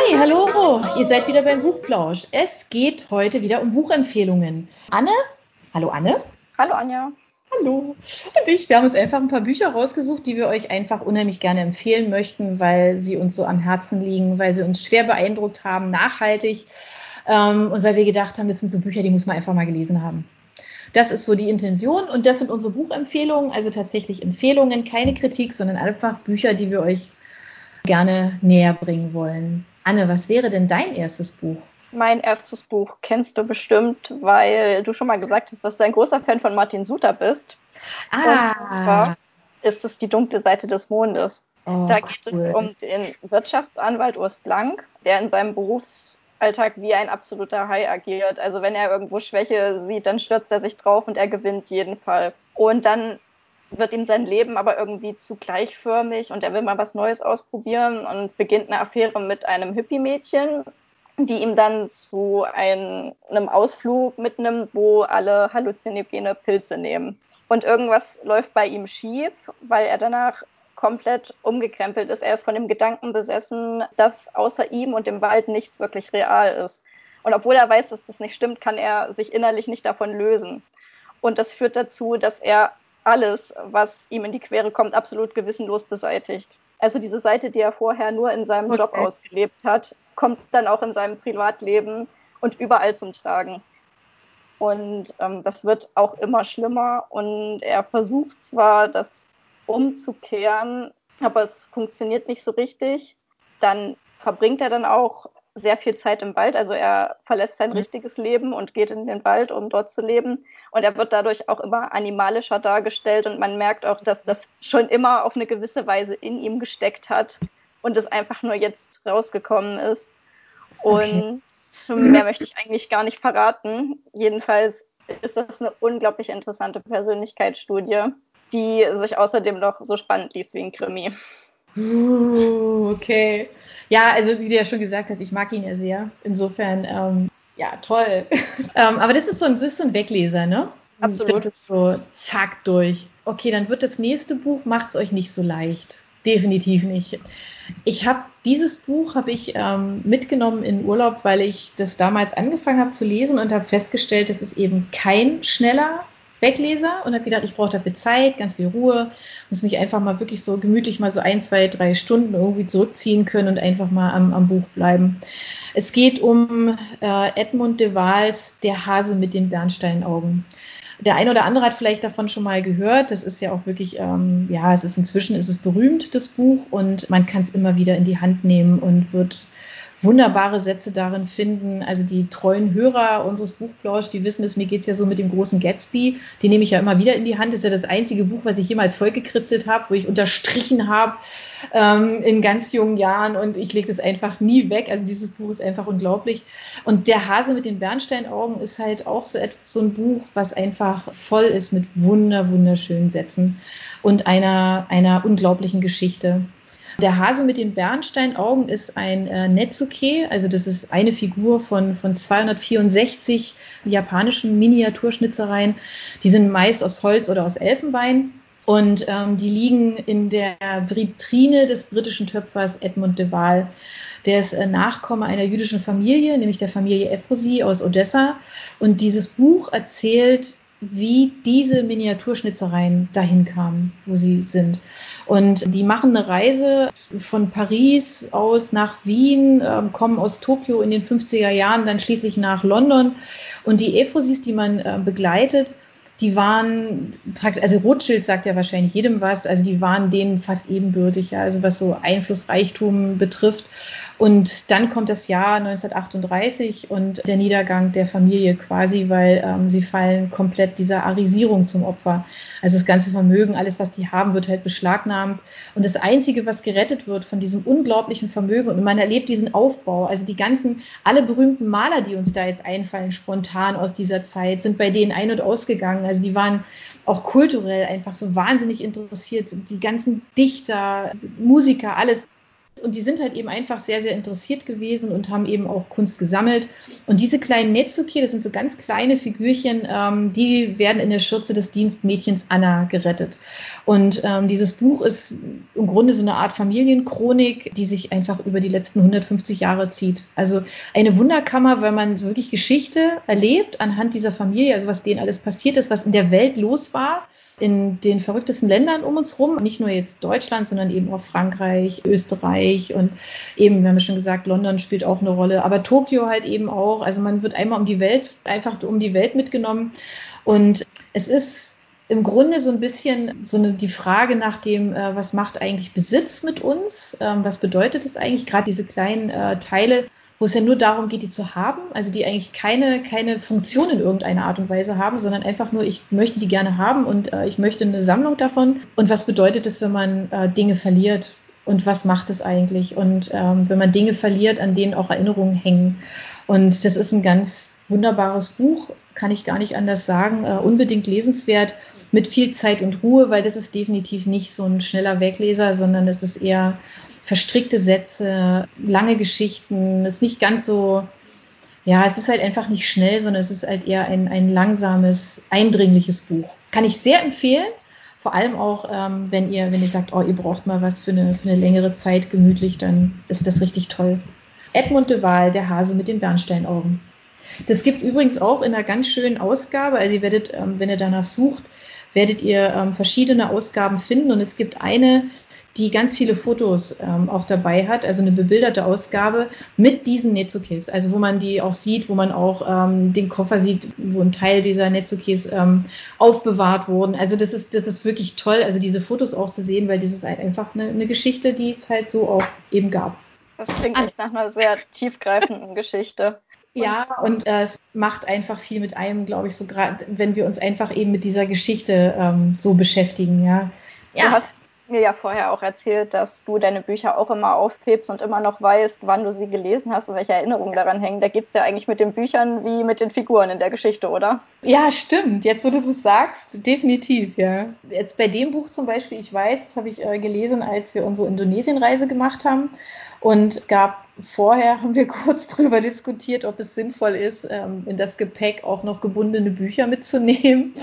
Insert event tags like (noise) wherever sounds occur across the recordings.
Hi, hallo, ihr seid wieder beim Buchplausch. Es geht heute wieder um Buchempfehlungen. Anne, hallo Anne. Hallo Anja. Hallo. Und ich, wir haben uns einfach ein paar Bücher rausgesucht, die wir euch einfach unheimlich gerne empfehlen möchten, weil sie uns so am Herzen liegen, weil sie uns schwer beeindruckt haben, nachhaltig ähm, und weil wir gedacht haben, das sind so Bücher, die muss man einfach mal gelesen haben. Das ist so die Intention und das sind unsere Buchempfehlungen, also tatsächlich Empfehlungen, keine Kritik, sondern einfach Bücher, die wir euch gerne näher bringen wollen. Anne, was wäre denn dein erstes Buch? Mein erstes Buch kennst du bestimmt, weil du schon mal gesagt hast, dass du ein großer Fan von Martin Suter bist. Ah. Und zwar ist es die dunkle Seite des Mondes. Oh, da geht cool. es um den Wirtschaftsanwalt Urs Blank, der in seinem Berufsalltag wie ein absoluter Hai agiert. Also wenn er irgendwo Schwäche sieht, dann stürzt er sich drauf und er gewinnt jeden Fall. Und dann wird ihm sein Leben aber irgendwie zu gleichförmig und er will mal was Neues ausprobieren und beginnt eine Affäre mit einem Hippie-Mädchen, die ihm dann zu ein, einem Ausflug mitnimmt, wo alle halluzinogene Pilze nehmen. Und irgendwas läuft bei ihm schief, weil er danach komplett umgekrempelt ist. Er ist von dem Gedanken besessen, dass außer ihm und dem Wald nichts wirklich real ist. Und obwohl er weiß, dass das nicht stimmt, kann er sich innerlich nicht davon lösen. Und das führt dazu, dass er alles, was ihm in die Quere kommt, absolut gewissenlos beseitigt. Also diese Seite, die er vorher nur in seinem okay. Job ausgelebt hat, kommt dann auch in seinem Privatleben und überall zum Tragen. Und ähm, das wird auch immer schlimmer. Und er versucht zwar, das umzukehren, aber es funktioniert nicht so richtig. Dann verbringt er dann auch sehr viel Zeit im Wald. Also er verlässt sein mhm. richtiges Leben und geht in den Wald, um dort zu leben. Und er wird dadurch auch immer animalischer dargestellt und man merkt auch, dass das schon immer auf eine gewisse Weise in ihm gesteckt hat und es einfach nur jetzt rausgekommen ist. Und okay. mehr möchte ich eigentlich gar nicht verraten. Jedenfalls ist das eine unglaublich interessante Persönlichkeitsstudie, die sich außerdem noch so spannend liest wie ein Krimi. Uh, okay. Ja, also wie du ja schon gesagt hast, ich mag ihn ja sehr. Insofern, ähm, ja, toll. (laughs) ähm, aber das ist, so ein, das ist so ein Wegleser, ne? Absolut. Das ist so zack durch. Okay, dann wird das nächste Buch, macht es euch nicht so leicht. Definitiv nicht. Ich habe dieses Buch habe ich ähm, mitgenommen in Urlaub, weil ich das damals angefangen habe zu lesen und habe festgestellt, das ist eben kein schneller Wegleser und habe gedacht, ich brauche dafür Zeit, ganz viel Ruhe, muss mich einfach mal wirklich so gemütlich mal so ein, zwei, drei Stunden irgendwie zurückziehen können und einfach mal am, am Buch bleiben. Es geht um äh, Edmund de Waals Der Hase mit den Bernsteinaugen. Der eine oder andere hat vielleicht davon schon mal gehört. Das ist ja auch wirklich, ähm, ja, es ist inzwischen ist es berühmt, das Buch, und man kann es immer wieder in die Hand nehmen und wird wunderbare Sätze darin finden. Also die treuen Hörer unseres Buchplausch, die wissen es, mir geht's ja so mit dem großen Gatsby. Die nehme ich ja immer wieder in die Hand. Das ist ja das einzige Buch, was ich jemals vollgekritzelt habe, wo ich unterstrichen habe ähm, in ganz jungen Jahren und ich lege das einfach nie weg. Also dieses Buch ist einfach unglaublich. Und Der Hase mit den Bernsteinaugen ist halt auch so, so ein Buch, was einfach voll ist mit wunder, wunderschönen Sätzen und einer, einer unglaublichen Geschichte. Der Hase mit den Bernsteinaugen ist ein äh, Netsuke, also das ist eine Figur von, von 264 japanischen Miniaturschnitzereien. Die sind meist aus Holz oder aus Elfenbein. Und ähm, die liegen in der Vitrine des britischen Töpfers Edmund de Waal. Der ist äh, Nachkomme einer jüdischen Familie, nämlich der Familie Eposi aus Odessa. Und dieses Buch erzählt wie diese Miniaturschnitzereien dahin kamen, wo sie sind. Und die machen eine Reise von Paris aus nach Wien, äh, kommen aus Tokio in den 50er Jahren, dann schließlich nach London. Und die Ephosis, die man äh, begleitet, die waren praktisch, also Rothschild sagt ja wahrscheinlich jedem was, also die waren denen fast ebenbürtig, ja, also was so Einflussreichtum betrifft. Und dann kommt das Jahr 1938 und der Niedergang der Familie quasi, weil ähm, sie fallen komplett dieser Arisierung zum Opfer. Also das ganze Vermögen, alles, was die haben, wird halt beschlagnahmt. Und das Einzige, was gerettet wird von diesem unglaublichen Vermögen, und man erlebt diesen Aufbau, also die ganzen, alle berühmten Maler, die uns da jetzt einfallen, spontan aus dieser Zeit, sind bei denen ein- und ausgegangen. Also die waren auch kulturell einfach so wahnsinnig interessiert. Die ganzen Dichter, Musiker, alles Und die sind halt eben einfach sehr, sehr interessiert gewesen und haben eben auch Kunst gesammelt. Und diese kleinen Netsuki, das sind so ganz kleine Figürchen, ähm, die werden in der Schürze des Dienstmädchens Anna gerettet. Und ähm, dieses Buch ist im Grunde so eine Art Familienchronik, die sich einfach über die letzten 150 Jahre zieht. Also eine Wunderkammer, weil man so wirklich Geschichte erlebt anhand dieser Familie, also was denen alles passiert ist, was in der Welt los war in den verrücktesten Ländern um uns rum, nicht nur jetzt Deutschland, sondern eben auch Frankreich, Österreich und eben, wir haben schon gesagt, London spielt auch eine Rolle, aber Tokio halt eben auch. Also man wird einmal um die Welt, einfach um die Welt mitgenommen und es ist im Grunde so ein bisschen so eine, die Frage nach dem, äh, was macht eigentlich Besitz mit uns? Ähm, was bedeutet es eigentlich? Gerade diese kleinen äh, Teile wo es ja nur darum geht, die zu haben, also die eigentlich keine, keine Funktion in irgendeiner Art und Weise haben, sondern einfach nur, ich möchte die gerne haben und äh, ich möchte eine Sammlung davon. Und was bedeutet es, wenn man äh, Dinge verliert? Und was macht es eigentlich? Und ähm, wenn man Dinge verliert, an denen auch Erinnerungen hängen. Und das ist ein ganz wunderbares Buch, kann ich gar nicht anders sagen. Äh, unbedingt lesenswert, mit viel Zeit und Ruhe, weil das ist definitiv nicht so ein schneller Wegleser, sondern es ist eher verstrickte Sätze, lange Geschichten. Es ist nicht ganz so, ja, es ist halt einfach nicht schnell, sondern es ist halt eher ein, ein langsames, eindringliches Buch. Kann ich sehr empfehlen. Vor allem auch, ähm, wenn ihr, wenn ihr sagt, oh, ihr braucht mal was für eine, für eine längere Zeit gemütlich, dann ist das richtig toll. Edmund de Waal, der Hase mit den Bernsteinaugen. Das gibt es übrigens auch in einer ganz schönen Ausgabe. Also ihr werdet, ähm, wenn ihr danach sucht, werdet ihr ähm, verschiedene Ausgaben finden. Und es gibt eine, die ganz viele Fotos ähm, auch dabei hat, also eine bebilderte Ausgabe mit diesen Netzokis, also wo man die auch sieht, wo man auch ähm, den Koffer sieht, wo ein Teil dieser Netzokis ähm, aufbewahrt wurden. Also das ist, das ist wirklich toll, also diese Fotos auch zu sehen, weil das ist einfach eine, eine Geschichte, die es halt so auch eben gab. Das klingt echt nach einer sehr tiefgreifenden Geschichte. Ja, und äh, es macht einfach viel mit einem, glaube ich, so gerade, wenn wir uns einfach eben mit dieser Geschichte ähm, so beschäftigen, ja. Ja. Du hast mir ja vorher auch erzählt, dass du deine Bücher auch immer aufhebst und immer noch weißt, wann du sie gelesen hast und welche Erinnerungen daran hängen. Da geht es ja eigentlich mit den Büchern wie mit den Figuren in der Geschichte, oder? Ja, stimmt. Jetzt, wo du es sagst, definitiv, ja. Jetzt bei dem Buch zum Beispiel, ich weiß, das habe ich äh, gelesen, als wir unsere Indonesienreise gemacht haben. Und es gab vorher, haben wir (laughs) kurz drüber diskutiert, ob es sinnvoll ist, ähm, in das Gepäck auch noch gebundene Bücher mitzunehmen.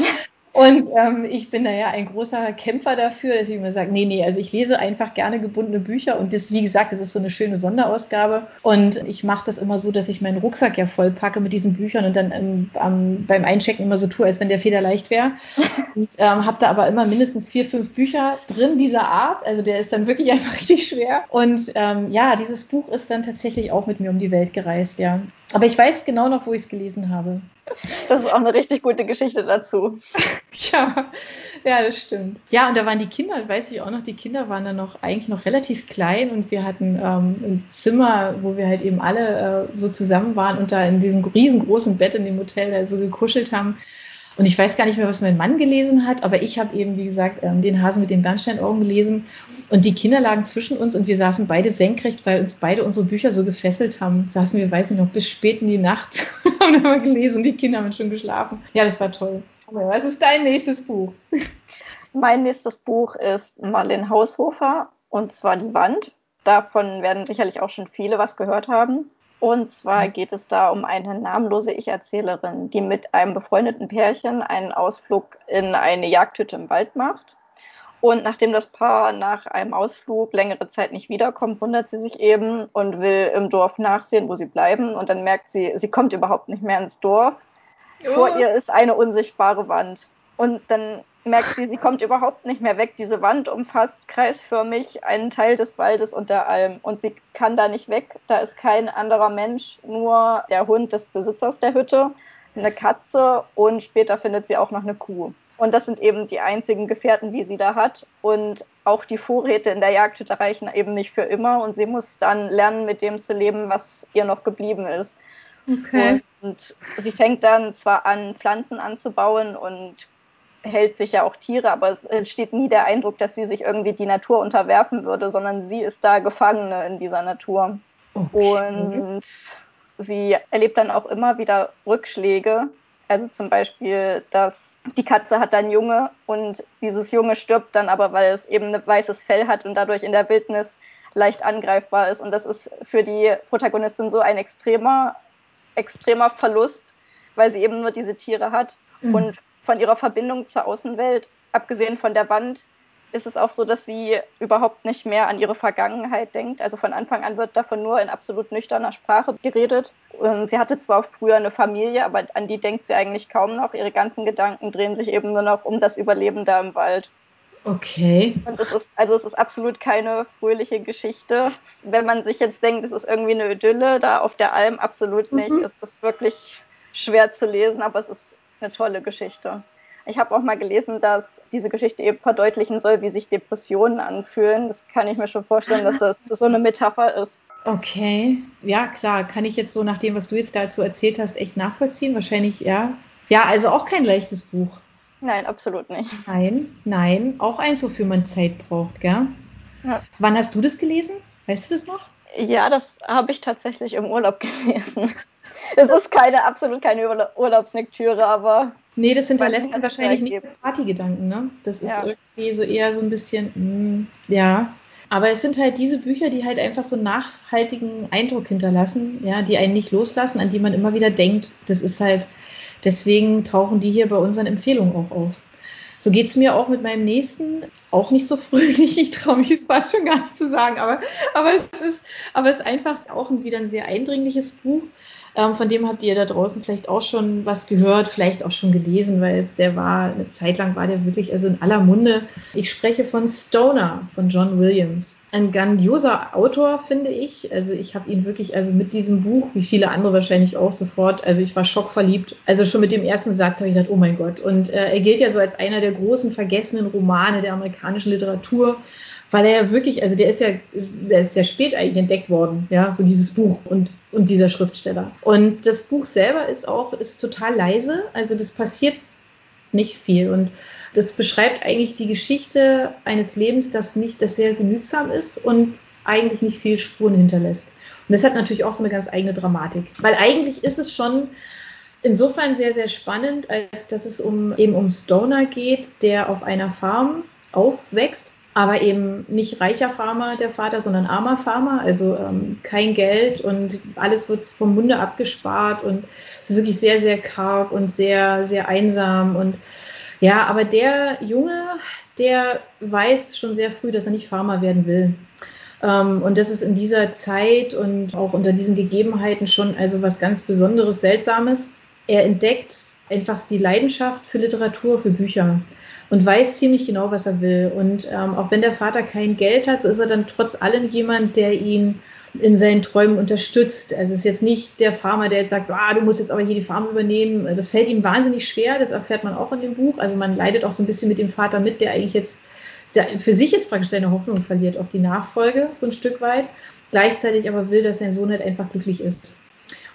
Und ähm, ich bin da ja ein großer Kämpfer dafür, dass ich immer sage, nee, nee, also ich lese einfach gerne gebundene Bücher und das, wie gesagt, das ist so eine schöne Sonderausgabe. Und ich mache das immer so, dass ich meinen Rucksack ja voll packe mit diesen Büchern und dann ähm, ähm, beim Einchecken immer so tue, als wenn der Feder leicht wäre. (laughs) Und ähm, habe da aber immer mindestens vier, fünf Bücher drin dieser Art. Also der ist dann wirklich (laughs) einfach richtig schwer. Und ähm, ja, dieses Buch ist dann tatsächlich auch mit mir um die Welt gereist, ja. Aber ich weiß genau noch, wo ich es gelesen habe. Das ist auch eine richtig gute Geschichte dazu. (laughs) ja, ja, das stimmt. Ja, und da waren die Kinder, weiß ich auch noch, die Kinder waren dann noch eigentlich noch relativ klein und wir hatten ähm, ein Zimmer, wo wir halt eben alle äh, so zusammen waren und da in diesem riesengroßen Bett in dem Hotel da so gekuschelt haben. Und ich weiß gar nicht mehr, was mein Mann gelesen hat, aber ich habe eben, wie gesagt, ähm, den Hasen mit den Bernsteinaugen gelesen. Und die Kinder lagen zwischen uns und wir saßen beide senkrecht, weil uns beide unsere Bücher so gefesselt haben. Saßen wir, weiß ich noch, bis spät in die Nacht (laughs) haben immer gelesen. Die Kinder haben schon geschlafen. Ja, das war toll. Aber was ist dein nächstes Buch? (laughs) Mein nächstes Buch ist Marlene Haushofer und zwar Die Wand. Davon werden sicherlich auch schon viele was gehört haben. Und zwar mhm. geht es da um eine namenlose Ich-Erzählerin, die mit einem befreundeten Pärchen einen Ausflug in eine Jagdhütte im Wald macht. Und nachdem das Paar nach einem Ausflug längere Zeit nicht wiederkommt, wundert sie sich eben und will im Dorf nachsehen, wo sie bleiben. Und dann merkt sie, sie kommt überhaupt nicht mehr ins Dorf. Oh. Vor ihr ist eine unsichtbare Wand. Und dann merkt sie, sie kommt überhaupt nicht mehr weg. Diese Wand umfasst kreisförmig einen Teil des Waldes und der Alm und sie kann da nicht weg. Da ist kein anderer Mensch, nur der Hund des Besitzers der Hütte, eine Katze und später findet sie auch noch eine Kuh. Und das sind eben die einzigen Gefährten, die sie da hat. Und auch die Vorräte in der Jagdhütte reichen eben nicht für immer. Und sie muss dann lernen, mit dem zu leben, was ihr noch geblieben ist. Okay. Und sie fängt dann zwar an, Pflanzen anzubauen und hält sich ja auch Tiere, aber es entsteht nie der Eindruck, dass sie sich irgendwie die Natur unterwerfen würde, sondern sie ist da Gefangene in dieser Natur. Okay. Und sie erlebt dann auch immer wieder Rückschläge. Also zum Beispiel, dass die Katze hat dann Junge und dieses Junge stirbt dann aber, weil es eben ein weißes Fell hat und dadurch in der Wildnis leicht angreifbar ist. Und das ist für die Protagonistin so ein extremer, extremer Verlust, weil sie eben nur diese Tiere hat. Mhm. Und von ihrer Verbindung zur Außenwelt, abgesehen von der Wand, ist es auch so, dass sie überhaupt nicht mehr an ihre Vergangenheit denkt. Also von Anfang an wird davon nur in absolut nüchterner Sprache geredet. Und sie hatte zwar früher eine Familie, aber an die denkt sie eigentlich kaum noch. Ihre ganzen Gedanken drehen sich eben nur noch um das Überleben da im Wald. Okay. Und es ist, also es ist absolut keine fröhliche Geschichte. Wenn man sich jetzt denkt, es ist irgendwie eine Idylle da auf der Alm, absolut nicht. Mhm. Es ist wirklich schwer zu lesen, aber es ist eine tolle Geschichte. Ich habe auch mal gelesen, dass diese Geschichte eben verdeutlichen soll, wie sich Depressionen anfühlen. Das kann ich mir schon vorstellen, dass das so eine Metapher ist. Okay, ja klar, kann ich jetzt so nach dem, was du jetzt dazu erzählt hast, echt nachvollziehen. Wahrscheinlich ja. Ja, also auch kein leichtes Buch. Nein, absolut nicht. Nein, nein, auch eins, wofür man Zeit braucht, gell? Ja. Wann hast du das gelesen? Weißt du das noch? Ja, das habe ich tatsächlich im Urlaub (laughs) gelesen. Es ist keine, absolut keine Urlaubslektüre, aber. Nee, das hinterlässt man wahrscheinlich nicht Partygedanken, ne? Das ist ja. irgendwie so eher so ein bisschen, mh, hm, ja. Aber es sind halt diese Bücher, die halt einfach so einen nachhaltigen Eindruck hinterlassen, ja, die einen nicht loslassen, an die man immer wieder denkt. Das ist halt, deswegen tauchen die hier bei unseren Empfehlungen auch auf. So geht es mir auch mit meinem nächsten, auch nicht so fröhlich, (laughs) ich traue mich es fast schon gar nicht zu sagen, aber, aber, es, ist, aber es ist einfach auch wieder ein sehr eindringliches Buch. Ähm, von dem habt ihr da draußen vielleicht auch schon was gehört, vielleicht auch schon gelesen, weil es, der war, eine Zeit lang war der wirklich also in aller Munde. Ich spreche von Stoner von John Williams. Ein grandioser Autor, finde ich. Also ich habe ihn wirklich, also mit diesem Buch, wie viele andere wahrscheinlich auch sofort, also ich war schockverliebt. Also schon mit dem ersten Satz habe ich gedacht, oh mein Gott. Und äh, er gilt ja so als einer der großen vergessenen Romane der amerikanischen Literatur weil er ja wirklich, also der ist ja, der ist ja spät eigentlich entdeckt worden, ja, so dieses Buch und, und dieser Schriftsteller. Und das Buch selber ist auch, ist total leise, also das passiert nicht viel und das beschreibt eigentlich die Geschichte eines Lebens, das nicht, das sehr genügsam ist und eigentlich nicht viel Spuren hinterlässt. Und das hat natürlich auch so eine ganz eigene Dramatik, weil eigentlich ist es schon insofern sehr, sehr spannend, als dass es um, eben um Stoner geht, der auf einer Farm aufwächst aber eben nicht reicher Farmer der Vater, sondern armer Farmer, also ähm, kein Geld und alles wird vom Munde abgespart und es ist wirklich sehr, sehr karg und sehr, sehr einsam und ja, aber der Junge, der weiß schon sehr früh, dass er nicht Farmer werden will. Ähm, und das ist in dieser Zeit und auch unter diesen Gegebenheiten schon also was ganz Besonderes, Seltsames. Er entdeckt einfach die Leidenschaft für Literatur, für Bücher und weiß ziemlich genau, was er will. Und ähm, auch wenn der Vater kein Geld hat, so ist er dann trotz allem jemand, der ihn in seinen Träumen unterstützt. Also es ist jetzt nicht der Farmer, der jetzt sagt, ah, du musst jetzt aber hier die Farm übernehmen. Das fällt ihm wahnsinnig schwer, das erfährt man auch in dem Buch. Also man leidet auch so ein bisschen mit dem Vater mit, der eigentlich jetzt für sich jetzt praktisch seine Hoffnung verliert auf die Nachfolge, so ein Stück weit. Gleichzeitig aber will, dass sein Sohn halt einfach glücklich ist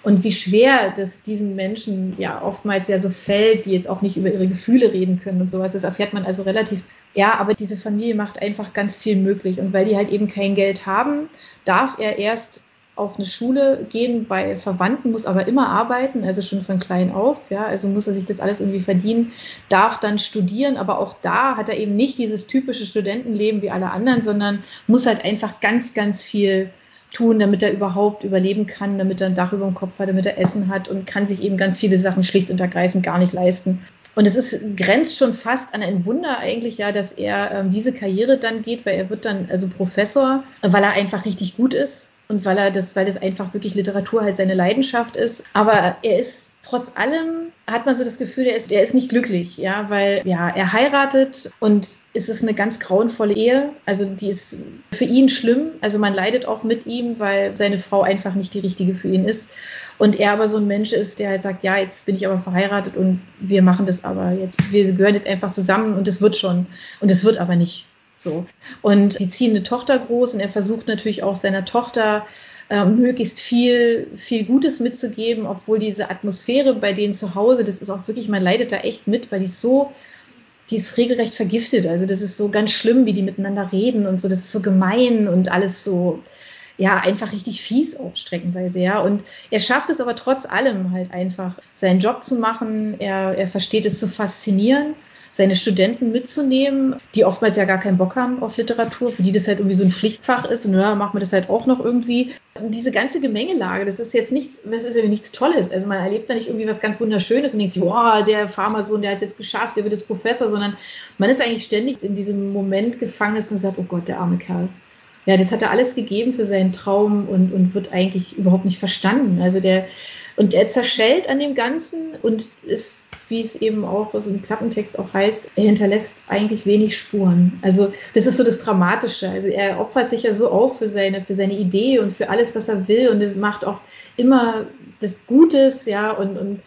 und wie schwer das diesen Menschen ja oftmals ja so fällt, die jetzt auch nicht über ihre Gefühle reden können und sowas. Das erfährt man also relativ. Ja, aber diese Familie macht einfach ganz viel möglich. Und weil die halt eben kein Geld haben, darf er erst auf eine Schule gehen bei Verwandten, muss aber immer arbeiten, also schon von klein auf, ja, also muss er sich das alles irgendwie verdienen, darf dann studieren, aber auch da hat er eben nicht dieses typische Studentenleben wie alle anderen, sondern muss halt einfach ganz, ganz viel tun, damit er überhaupt überleben kann, damit er ein Dach über dem Kopf hat, damit er Essen hat und kann sich eben ganz viele Sachen schlicht und ergreifend gar nicht leisten. Und es ist, grenzt schon fast an ein Wunder eigentlich ja, dass er ähm, diese Karriere dann geht, weil er wird dann also Professor, weil er einfach richtig gut ist und weil er das, weil es einfach wirklich Literatur halt seine Leidenschaft ist. Aber er ist trotz allem hat man so das Gefühl, er ist, er ist nicht glücklich, ja, weil ja, er heiratet und es ist eine ganz grauenvolle Ehe. Also die ist für ihn schlimm. Also man leidet auch mit ihm, weil seine Frau einfach nicht die richtige für ihn ist. Und er aber so ein Mensch ist, der halt sagt, ja, jetzt bin ich aber verheiratet und wir machen das aber jetzt. Wir gehören jetzt einfach zusammen und es wird schon. Und es wird aber nicht so. Und die ziehen eine Tochter groß und er versucht natürlich auch seiner Tochter äh, möglichst viel, viel Gutes mitzugeben, obwohl diese Atmosphäre bei denen zu Hause, das ist auch wirklich, man leidet da echt mit, weil die ist so, die ist regelrecht vergiftet. Also das ist so ganz schlimm, wie die miteinander reden und so, das ist so gemein und alles so, ja, einfach richtig fies auch streckenweise, ja. Und er schafft es aber trotz allem halt einfach, seinen Job zu machen. Er, er versteht es zu faszinieren seine Studenten mitzunehmen, die oftmals ja gar keinen Bock haben auf Literatur, für die das halt irgendwie so ein Pflichtfach ist und ja, machen wir das halt auch noch irgendwie. Diese ganze Gemengelage, das ist jetzt nichts, das ist ja nichts Tolles. Also man erlebt da nicht irgendwie was ganz Wunderschönes und denkt sich, wow, der Pharmasohn, der hat es jetzt geschafft, der wird jetzt Professor, sondern man ist eigentlich ständig in diesem Moment gefangen, dass man sagt, oh Gott, der arme Kerl. Ja, das hat er alles gegeben für seinen Traum und, und wird eigentlich überhaupt nicht verstanden. Also der, und er zerschellt an dem Ganzen und ist, wie es eben auch so im Klappentext auch heißt, er hinterlässt eigentlich wenig Spuren. Also das ist so das Dramatische. Also er opfert sich ja so auf für seine, für seine Idee und für alles, was er will und er macht auch immer das Gutes, ja, und, und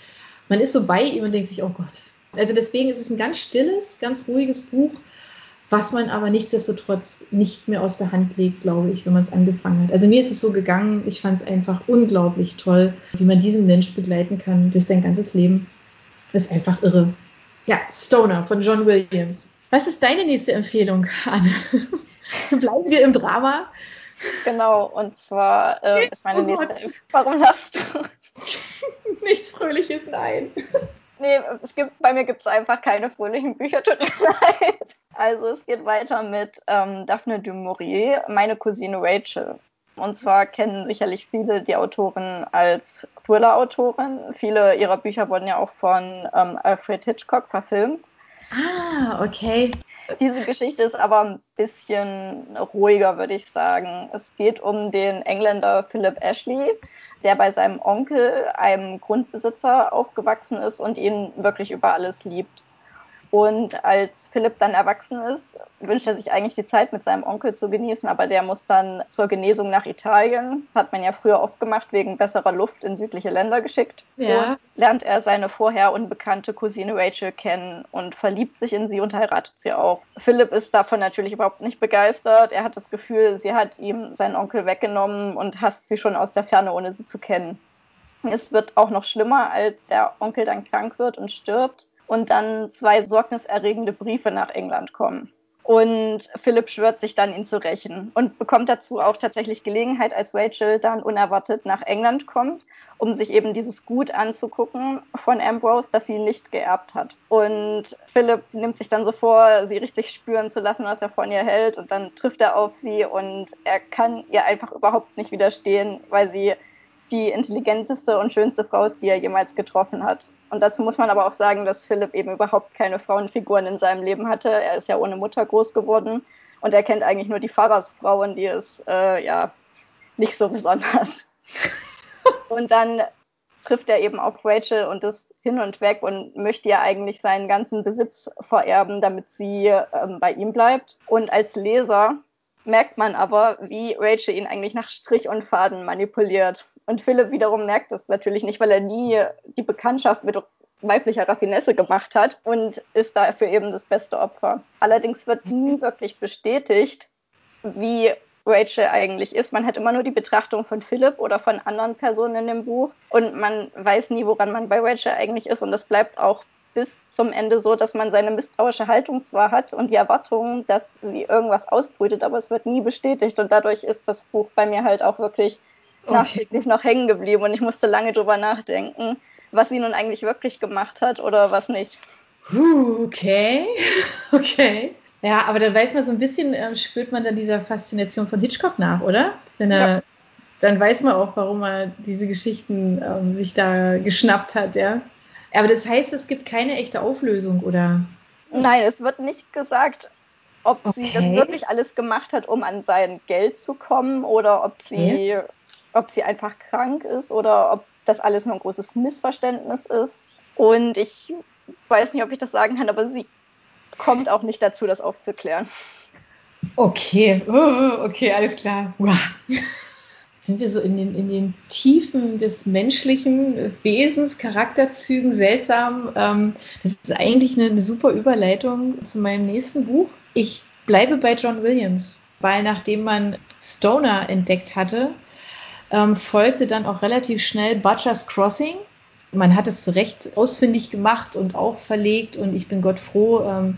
man ist so bei ihm und denkt sich, oh Gott. Also deswegen ist es ein ganz stilles, ganz ruhiges Buch, was man aber nichtsdestotrotz nicht mehr aus der Hand legt, glaube ich, wenn man es angefangen hat. Also mir ist es so gegangen, ich fand es einfach unglaublich toll, wie man diesen Mensch begleiten kann durch sein ganzes Leben. Ist einfach irre. Ja, Stoner von John Williams. Was ist deine nächste Empfehlung, Anne? (laughs) Bleiben wir im Drama. Genau, und zwar äh, ist meine oh nächste Empfehlung. Warum lachst du? (laughs) Nichts Fröhliches, nein. (laughs) Nee, es gibt, bei mir gibt es einfach keine fröhlichen Bücher, tut mir leid. Also es geht weiter mit ähm, Daphne du Maurier, meine Cousine Rachel. Und zwar kennen sicherlich viele die Autorin als Thriller-Autorin. Viele ihrer Bücher wurden ja auch von ähm, Alfred Hitchcock verfilmt. Ah, okay. Diese Geschichte ist aber ein bisschen ruhiger, würde ich sagen. Es geht um den Engländer Philip Ashley, der bei seinem Onkel, einem Grundbesitzer, aufgewachsen ist und ihn wirklich über alles liebt. Und als Philipp dann erwachsen ist, wünscht er sich eigentlich die Zeit mit seinem Onkel zu genießen, aber der muss dann zur Genesung nach Italien. Hat man ja früher oft gemacht, wegen besserer Luft in südliche Länder geschickt. Ja. Und lernt er seine vorher unbekannte Cousine Rachel kennen und verliebt sich in sie und heiratet sie auch. Philipp ist davon natürlich überhaupt nicht begeistert. Er hat das Gefühl, sie hat ihm seinen Onkel weggenommen und hasst sie schon aus der Ferne, ohne sie zu kennen. Es wird auch noch schlimmer, als der Onkel dann krank wird und stirbt und dann zwei sorgniserregende Briefe nach England kommen. Und Philipp schwört sich dann, ihn zu rächen und bekommt dazu auch tatsächlich Gelegenheit, als Rachel dann unerwartet nach England kommt, um sich eben dieses Gut anzugucken von Ambrose, das sie nicht geerbt hat. Und Philipp nimmt sich dann so vor, sie richtig spüren zu lassen, was er von ihr hält. Und dann trifft er auf sie und er kann ihr einfach überhaupt nicht widerstehen, weil sie die intelligenteste und schönste Frau ist, die er jemals getroffen hat. Und dazu muss man aber auch sagen, dass Philipp eben überhaupt keine Frauenfiguren in seinem Leben hatte. Er ist ja ohne Mutter groß geworden und er kennt eigentlich nur die Pfarrersfrauen, die ist äh, ja nicht so besonders. (laughs) und dann trifft er eben auf Rachel und ist hin und weg und möchte ihr eigentlich seinen ganzen Besitz vererben, damit sie ähm, bei ihm bleibt. Und als Leser merkt man aber, wie Rachel ihn eigentlich nach Strich und Faden manipuliert. Und Philipp wiederum merkt das natürlich nicht, weil er nie die Bekanntschaft mit weiblicher Raffinesse gemacht hat und ist dafür eben das beste Opfer. Allerdings wird nie wirklich bestätigt, wie Rachel eigentlich ist. Man hat immer nur die Betrachtung von Philipp oder von anderen Personen in dem Buch und man weiß nie, woran man bei Rachel eigentlich ist und das bleibt auch bis zum Ende so, dass man seine misstrauische Haltung zwar hat und die Erwartung, dass sie irgendwas ausbrütet, aber es wird nie bestätigt und dadurch ist das Buch bei mir halt auch wirklich. Nachträglich noch hängen geblieben und ich musste lange drüber nachdenken, was sie nun eigentlich wirklich gemacht hat oder was nicht. Okay, (laughs) okay. Ja, aber dann weiß man so ein bisschen, äh, spürt man dann dieser Faszination von Hitchcock nach, oder? Wenn er, ja. dann weiß man auch, warum er diese Geschichten ähm, sich da geschnappt hat, ja. Aber das heißt, es gibt keine echte Auflösung, oder? Nein, es wird nicht gesagt, ob okay. sie das wirklich alles gemacht hat, um an sein Geld zu kommen, oder ob sie okay ob sie einfach krank ist oder ob das alles nur ein großes Missverständnis ist. Und ich weiß nicht, ob ich das sagen kann, aber sie kommt auch nicht dazu, das aufzuklären. Okay, (laughs) okay, alles klar. Wow. Sind wir so in den, in den Tiefen des menschlichen Wesens, Charakterzügen, seltsam. Ähm, das ist eigentlich eine super Überleitung zu meinem nächsten Buch. Ich bleibe bei John Williams, weil nachdem man Stoner entdeckt hatte, ähm, folgte dann auch relativ schnell Butcher's Crossing. man hat es zu Recht ausfindig gemacht und auch verlegt und ich bin Gott froh, ähm,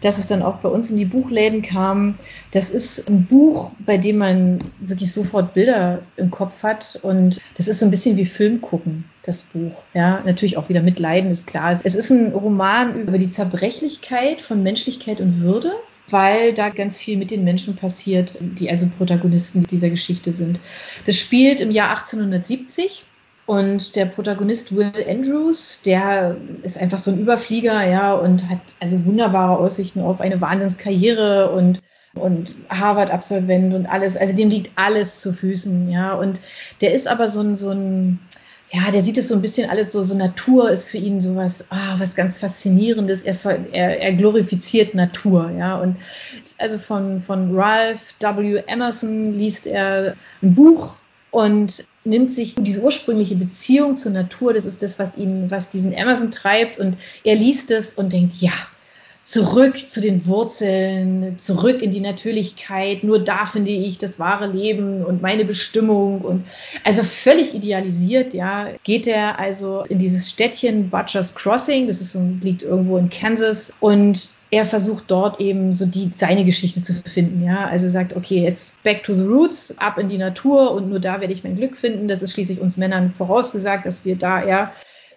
dass es dann auch bei uns in die Buchläden kam. Das ist ein Buch, bei dem man wirklich sofort Bilder im Kopf hat und das ist so ein bisschen wie Film gucken, das Buch. Ja, natürlich auch wieder mit Leiden ist klar. Es ist ein Roman über die Zerbrechlichkeit von Menschlichkeit und Würde weil da ganz viel mit den Menschen passiert, die also Protagonisten dieser Geschichte sind. Das spielt im Jahr 1870 und der Protagonist Will Andrews, der ist einfach so ein Überflieger, ja, und hat also wunderbare Aussichten auf eine Wahnsinnskarriere und und Harvard-Absolvent und alles. Also dem liegt alles zu Füßen, ja. Und der ist aber so ein, so ein, ja, der sieht es so ein bisschen alles so, so Natur ist für ihn sowas, ah, was ganz Faszinierendes. Er, er, er glorifiziert Natur, ja. Und also von, von Ralph W. Emerson liest er ein Buch und nimmt sich diese ursprüngliche Beziehung zur Natur, das ist das, was ihn, was diesen Emerson treibt und er liest es und denkt, ja, zurück zu den Wurzeln, zurück in die Natürlichkeit, nur da finde ich das wahre Leben und meine Bestimmung und also völlig idealisiert, ja, geht er also in dieses Städtchen Butchers Crossing, das ist so, liegt irgendwo in Kansas und er versucht dort eben so die seine Geschichte zu finden, ja. Also sagt, okay, jetzt back to the roots, ab in die Natur und nur da werde ich mein Glück finden. Das ist schließlich uns Männern vorausgesagt, dass wir da, ja.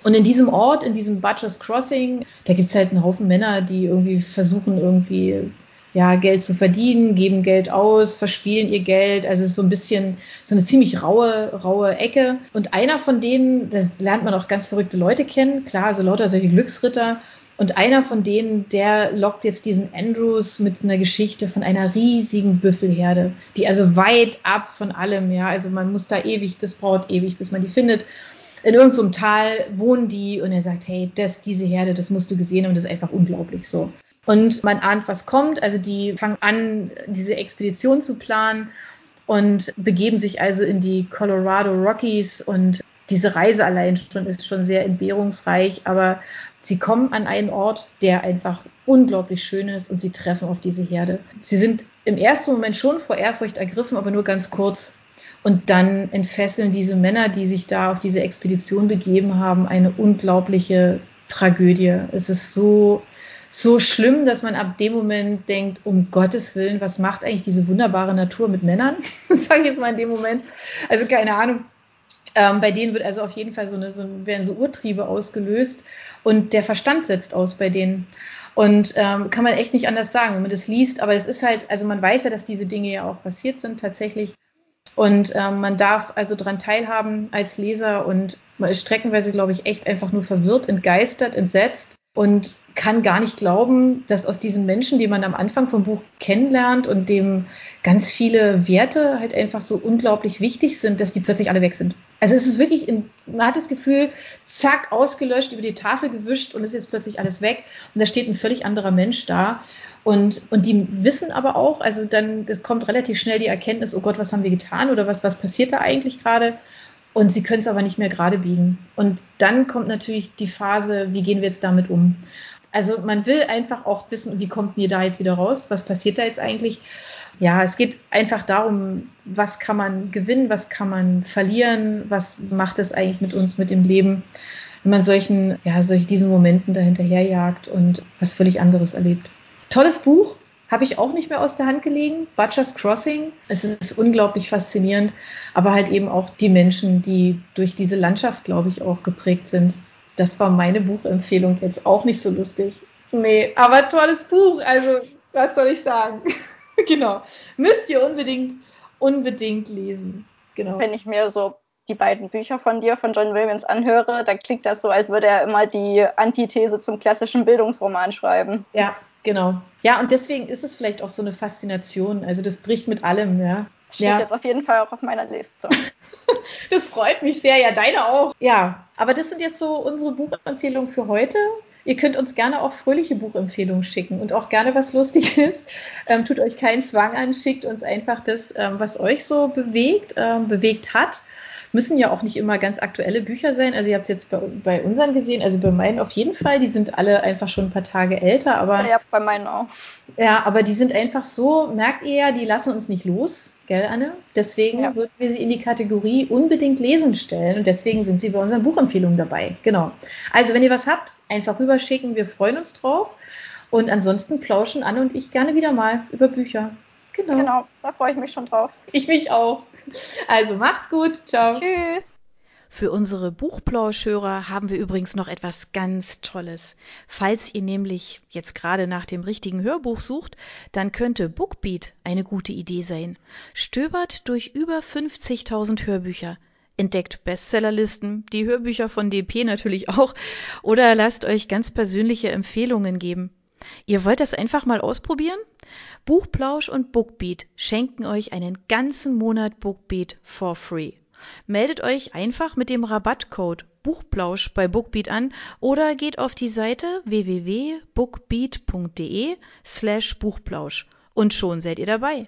Und in diesem Ort, in diesem Butchers Crossing, da gibt es halt einen Haufen Männer, die irgendwie versuchen, irgendwie ja, Geld zu verdienen, geben Geld aus, verspielen ihr Geld. Also es ist so ein bisschen so eine ziemlich raue, raue Ecke. Und einer von denen, da lernt man auch ganz verrückte Leute kennen, klar, also lauter solche Glücksritter. Und einer von denen, der lockt jetzt diesen Andrews mit einer Geschichte von einer riesigen Büffelherde, die also weit ab von allem, ja, also man muss da ewig, das braucht ewig, bis man die findet. In irgendeinem Tal wohnen die und er sagt, hey, das, diese Herde, das musst du gesehen haben, das ist einfach unglaublich so. Und man ahnt, was kommt. Also die fangen an, diese Expedition zu planen und begeben sich also in die Colorado Rockies und diese Reise allein schon ist schon sehr entbehrungsreich, aber Sie kommen an einen Ort, der einfach unglaublich schön ist und sie treffen auf diese Herde. Sie sind im ersten Moment schon vor Ehrfurcht ergriffen, aber nur ganz kurz. Und dann entfesseln diese Männer, die sich da auf diese Expedition begeben haben, eine unglaubliche Tragödie. Es ist so, so schlimm, dass man ab dem Moment denkt, um Gottes Willen, was macht eigentlich diese wunderbare Natur mit Männern? (laughs) Sage ich jetzt mal in dem Moment. Also keine Ahnung. Ähm, bei denen wird also auf jeden Fall so eine, so, werden so Urtriebe ausgelöst und der Verstand setzt aus bei denen. Und ähm, kann man echt nicht anders sagen, wenn man das liest. Aber es ist halt, also man weiß ja, dass diese Dinge ja auch passiert sind tatsächlich. Und ähm, man darf also daran teilhaben als Leser und man ist streckenweise, glaube ich, echt einfach nur verwirrt, entgeistert, entsetzt und kann gar nicht glauben, dass aus diesem Menschen, den man am Anfang vom Buch kennenlernt und dem ganz viele Werte halt einfach so unglaublich wichtig sind, dass die plötzlich alle weg sind. Also es ist wirklich, in, man hat das Gefühl, zack, ausgelöscht, über die Tafel gewischt und ist jetzt plötzlich alles weg und da steht ein völlig anderer Mensch da. Und, und die wissen aber auch, also dann, es kommt relativ schnell die Erkenntnis, oh Gott, was haben wir getan oder was, was passiert da eigentlich gerade? Und sie können es aber nicht mehr gerade biegen. Und dann kommt natürlich die Phase, wie gehen wir jetzt damit um? Also man will einfach auch wissen, wie kommt mir da jetzt wieder raus? Was passiert da jetzt eigentlich? Ja, es geht einfach darum, was kann man gewinnen, was kann man verlieren, was macht es eigentlich mit uns, mit dem Leben, wenn man solchen, ja, solch diesen Momenten dahinterherjagt und was völlig anderes erlebt. Tolles Buch, habe ich auch nicht mehr aus der Hand gelegen. Butchers Crossing. Es ist unglaublich faszinierend, aber halt eben auch die Menschen, die durch diese Landschaft, glaube ich, auch geprägt sind. Das war meine Buchempfehlung jetzt auch nicht so lustig. Nee, aber tolles Buch. Also, was soll ich sagen? (laughs) genau. Müsst ihr unbedingt, unbedingt lesen. Genau. Wenn ich mir so die beiden Bücher von dir, von John Williams, anhöre, da klingt das so, als würde er immer die Antithese zum klassischen Bildungsroman schreiben. Ja, genau. Ja, und deswegen ist es vielleicht auch so eine Faszination. Also das bricht mit allem, ja. Steht ja. jetzt auf jeden Fall auch auf meiner Liste. (laughs) das freut mich sehr. Ja, deine auch. Ja, aber das sind jetzt so unsere Buchempfehlungen für heute. Ihr könnt uns gerne auch fröhliche Buchempfehlungen schicken und auch gerne was Lustiges. (laughs) Ähm, tut euch keinen Zwang an, schickt uns einfach das, ähm, was euch so bewegt, ähm, bewegt hat. Müssen ja auch nicht immer ganz aktuelle Bücher sein. Also ihr habt es jetzt bei, bei unseren gesehen, also bei meinen auf jeden Fall. Die sind alle einfach schon ein paar Tage älter, aber. Ja, bei meinen auch. Ja, aber die sind einfach so, merkt ihr ja, die lassen uns nicht los Gell, Anne? Deswegen ja. würden wir sie in die Kategorie unbedingt lesen stellen und deswegen sind sie bei unseren Buchempfehlungen dabei. Genau. Also, wenn ihr was habt, einfach rüberschicken. Wir freuen uns drauf. Und ansonsten plauschen Anne und ich gerne wieder mal über Bücher. Genau. Genau, da freue ich mich schon drauf. Ich mich auch. Also macht's gut. Ciao. Tschüss. Für unsere Buchplauschhörer haben wir übrigens noch etwas ganz Tolles. Falls ihr nämlich jetzt gerade nach dem richtigen Hörbuch sucht, dann könnte Bookbeat eine gute Idee sein. Stöbert durch über 50.000 Hörbücher. Entdeckt Bestsellerlisten, die Hörbücher von DP natürlich auch, oder lasst euch ganz persönliche Empfehlungen geben. Ihr wollt das einfach mal ausprobieren? Buchplausch und Bookbeat schenken euch einen ganzen Monat Bookbeat for free. Meldet euch einfach mit dem Rabattcode Buchplausch bei Bookbeat an oder geht auf die Seite www.bookbeat.de slash Buchplausch und schon seid ihr dabei.